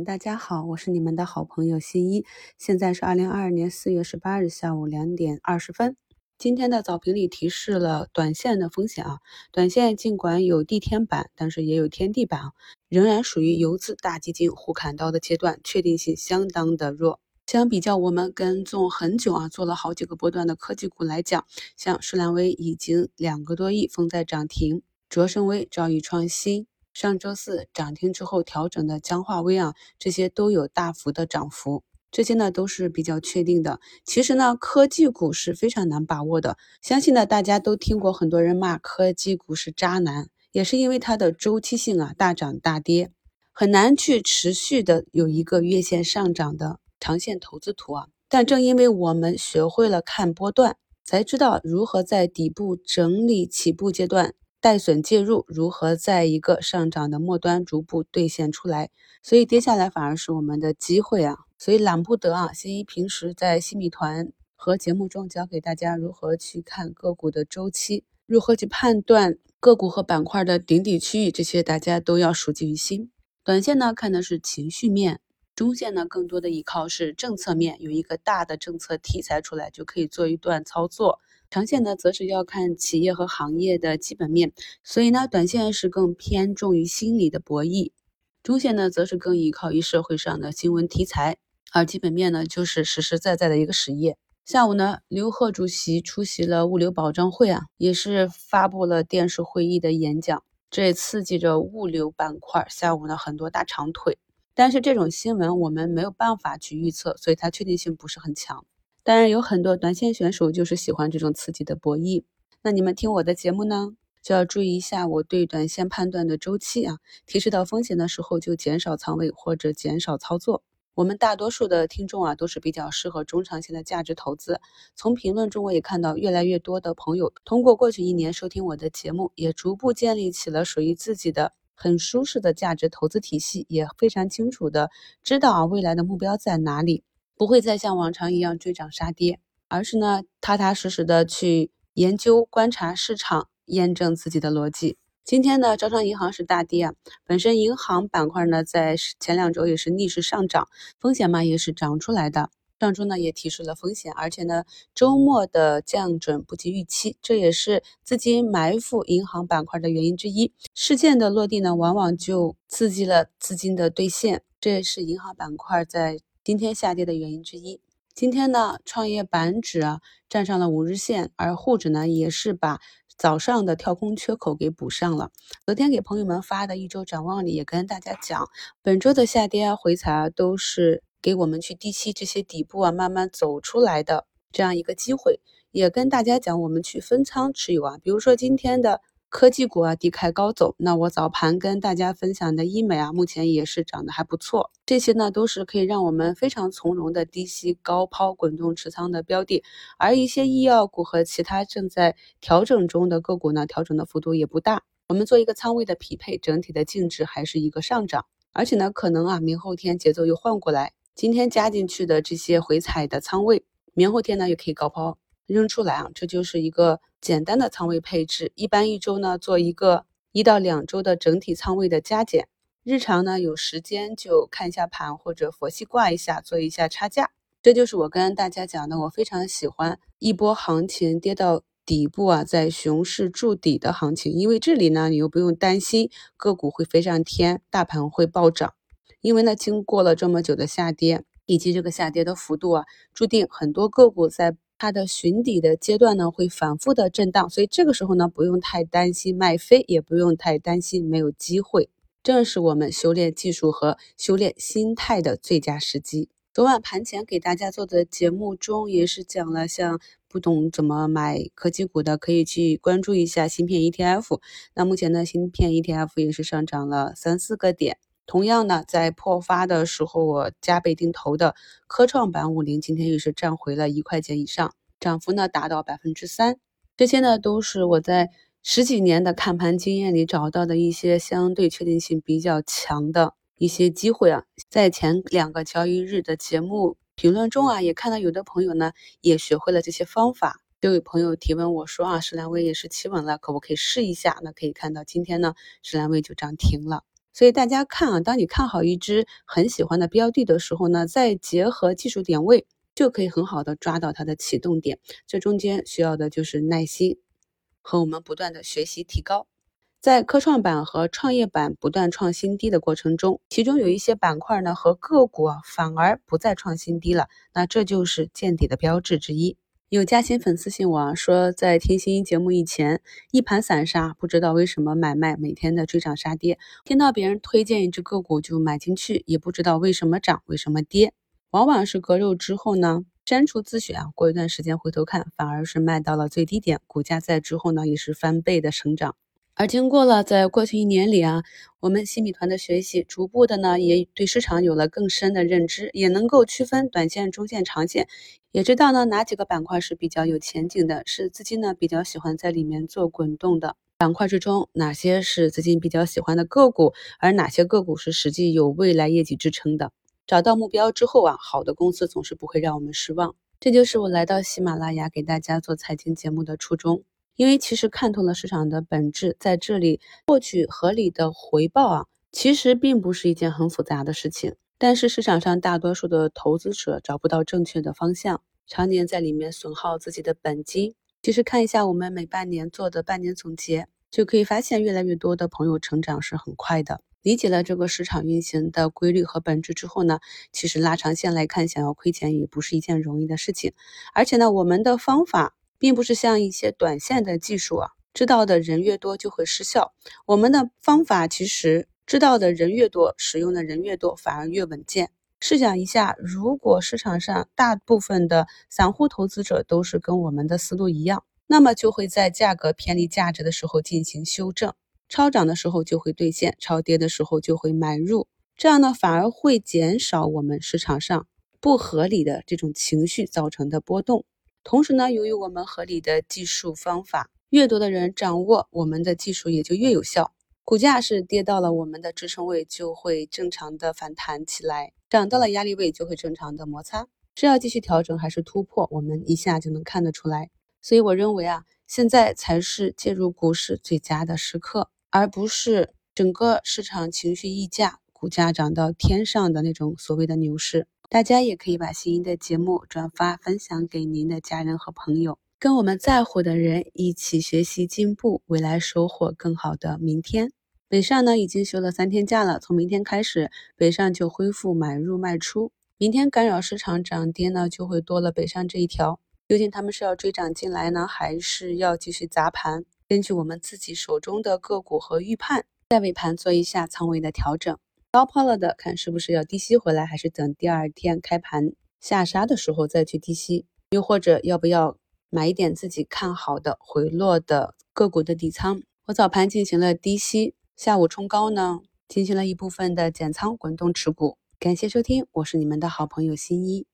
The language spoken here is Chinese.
大家好，我是你们的好朋友新一，现在是二零二二年四月十八日下午两点二十分。今天的早评里提示了短线的风险啊，短线尽管有地天板，但是也有天地板啊，仍然属于游资大基金互砍刀的阶段，确定性相当的弱。相比较我们跟踪很久啊，做了好几个波段的科技股来讲，像数量微已经两个多亿封在涨停，卓胜微、兆易创新。上周四涨停之后调整的江化微啊，这些都有大幅的涨幅，这些呢都是比较确定的。其实呢，科技股是非常难把握的。相信呢，大家都听过很多人骂科技股是渣男，也是因为它的周期性啊，大涨大跌，很难去持续的有一个月线上涨的长线投资图啊。但正因为我们学会了看波段，才知道如何在底部整理起步阶段。带损介入，如何在一个上涨的末端逐步兑现出来？所以跌下来反而是我们的机会啊！所以懒不得啊！新一平时在新米团和节目中教给大家如何去看个股的周期，如何去判断个股和板块的顶底区域，这些大家都要熟记于心。短线呢看的是情绪面，中线呢更多的依靠是政策面，有一个大的政策题材出来就可以做一段操作。长线呢，则是要看企业和行业的基本面，所以呢，短线是更偏重于心理的博弈；中线呢，则是更依靠于社会上的新闻题材，而基本面呢，就是实实在在的一个实业。下午呢，刘鹤主席出席了物流保障会啊，也是发布了电视会议的演讲，这也刺激着物流板块下午呢很多大长腿。但是这种新闻我们没有办法去预测，所以它确定性不是很强。当然有很多短线选手就是喜欢这种刺激的博弈。那你们听我的节目呢，就要注意一下我对短线判断的周期啊。提示到风险的时候就减少仓位或者减少操作。我们大多数的听众啊都是比较适合中长线的价值投资。从评论中我也看到越来越多的朋友通过过去一年收听我的节目，也逐步建立起了属于自己的很舒适的价值投资体系，也非常清楚的知道啊未来的目标在哪里。不会再像往常一样追涨杀跌，而是呢踏踏实实的去研究、观察市场，验证自己的逻辑。今天呢，招商银行是大跌啊，本身银行板块呢在前两周也是逆势上涨，风险嘛也是涨出来的。上周呢也提示了风险，而且呢周末的降准不及预期，这也是资金埋伏银行板块的原因之一。事件的落地呢，往往就刺激了资金的兑现，这也是银行板块在。今天下跌的原因之一。今天呢，创业板指啊站上了五日线，而沪指呢也是把早上的跳空缺口给补上了。昨天给朋友们发的一周展望里也跟大家讲，本周的下跌啊回踩啊都是给我们去低吸这些底部啊慢慢走出来的这样一个机会。也跟大家讲，我们去分仓持有啊，比如说今天的。科技股啊低开高走，那我早盘跟大家分享的医美啊，目前也是涨得还不错。这些呢都是可以让我们非常从容的低吸高抛滚动持仓的标的。而一些医药股和其他正在调整中的个股呢，调整的幅度也不大。我们做一个仓位的匹配，整体的净值还是一个上涨。而且呢，可能啊明后天节奏又换过来，今天加进去的这些回踩的仓位，明后天呢又可以高抛。扔出来啊，这就是一个简单的仓位配置。一般一周呢做一个一到两周的整体仓位的加减，日常呢有时间就看一下盘或者佛系挂一下，做一下差价。这就是我跟大家讲的，我非常喜欢一波行情跌到底部啊，在熊市筑底的行情，因为这里呢你又不用担心个股会飞上天，大盘会暴涨，因为呢经过了这么久的下跌，以及这个下跌的幅度啊，注定很多个股在。它的寻底的阶段呢，会反复的震荡，所以这个时候呢，不用太担心卖飞，也不用太担心没有机会，正是我们修炼技术和修炼心态的最佳时机。昨晚盘前给大家做的节目中，也是讲了，像不懂怎么买科技股的，可以去关注一下芯片 ETF。那目前呢，芯片 ETF 也是上涨了三四个点。同样呢，在破发的时候，我加倍定投的科创板五零，今天也是站回了一块钱以上，涨幅呢达到百分之三。这些呢都是我在十几年的看盘经验里找到的一些相对确定性比较强的一些机会啊。在前两个交易日的节目评论中啊，也看到有的朋友呢也学会了这些方法。就有朋友提问我说啊，石兰威也是企稳了，可不可以试一下？那可以看到今天呢，石兰威就涨停了。所以大家看啊，当你看好一只很喜欢的标的的时候呢，再结合技术点位，就可以很好的抓到它的启动点。这中间需要的就是耐心和我们不断的学习提高。在科创板和创业板不断创新低的过程中，其中有一些板块呢和个股啊反而不再创新低了，那这就是见底的标志之一。有嘉兴粉丝信我啊，说在听新一节目以前，一盘散沙，不知道为什么买卖每天的追涨杀跌，听到别人推荐一只个股就买进去，也不知道为什么涨，为什么跌，往往是割肉之后呢，删除自选啊，过一段时间回头看，反而是卖到了最低点，股价在之后呢也是翻倍的成长。而经过了在过去一年里啊，我们新米团的学习，逐步的呢，也对市场有了更深的认知，也能够区分短线、中线、长线，也知道呢哪几个板块是比较有前景的，是资金呢比较喜欢在里面做滚动的板块之中，哪些是资金比较喜欢的个股，而哪些个股是实际有未来业绩支撑的。找到目标之后啊，好的公司总是不会让我们失望。这就是我来到喜马拉雅给大家做财经节目的初衷。因为其实看透了市场的本质，在这里获取合理的回报啊，其实并不是一件很复杂的事情。但是市场上大多数的投资者找不到正确的方向，常年在里面损耗自己的本金。其实看一下我们每半年做的半年总结，就可以发现越来越多的朋友成长是很快的。理解了这个市场运行的规律和本质之后呢，其实拉长线来看，想要亏钱也不是一件容易的事情。而且呢，我们的方法。并不是像一些短线的技术啊，知道的人越多就会失效。我们的方法其实知道的人越多，使用的人越多，反而越稳健。试想一下，如果市场上大部分的散户投资者都是跟我们的思路一样，那么就会在价格偏离价值的时候进行修正，超涨的时候就会兑现，超跌的时候就会买入。这样呢，反而会减少我们市场上不合理的这种情绪造成的波动。同时呢，由于我们合理的技术方法，越多的人掌握我们的技术，也就越有效。股价是跌到了我们的支撑位，就会正常的反弹起来；涨到了压力位，就会正常的摩擦。是要继续调整还是突破，我们一下就能看得出来。所以我认为啊，现在才是介入股市最佳的时刻，而不是整个市场情绪溢价，股价涨到天上的那种所谓的牛市。大家也可以把新一的节目转发分享给您的家人和朋友，跟我们在乎的人一起学习进步，未来收获更好的明天。北上呢已经休了三天假了，从明天开始，北上就恢复买入卖出。明天干扰市场涨跌呢就会多了北上这一条，究竟他们是要追涨进来呢，还是要继续砸盘？根据我们自己手中的个股和预判，在尾盘做一下仓位的调整。高抛了的，看是不是要低吸回来，还是等第二天开盘下杀的时候再去低吸，又或者要不要买一点自己看好的回落的个股的底仓？我早盘进行了低吸，下午冲高呢，进行了一部分的减仓滚动持股。感谢收听，我是你们的好朋友新一。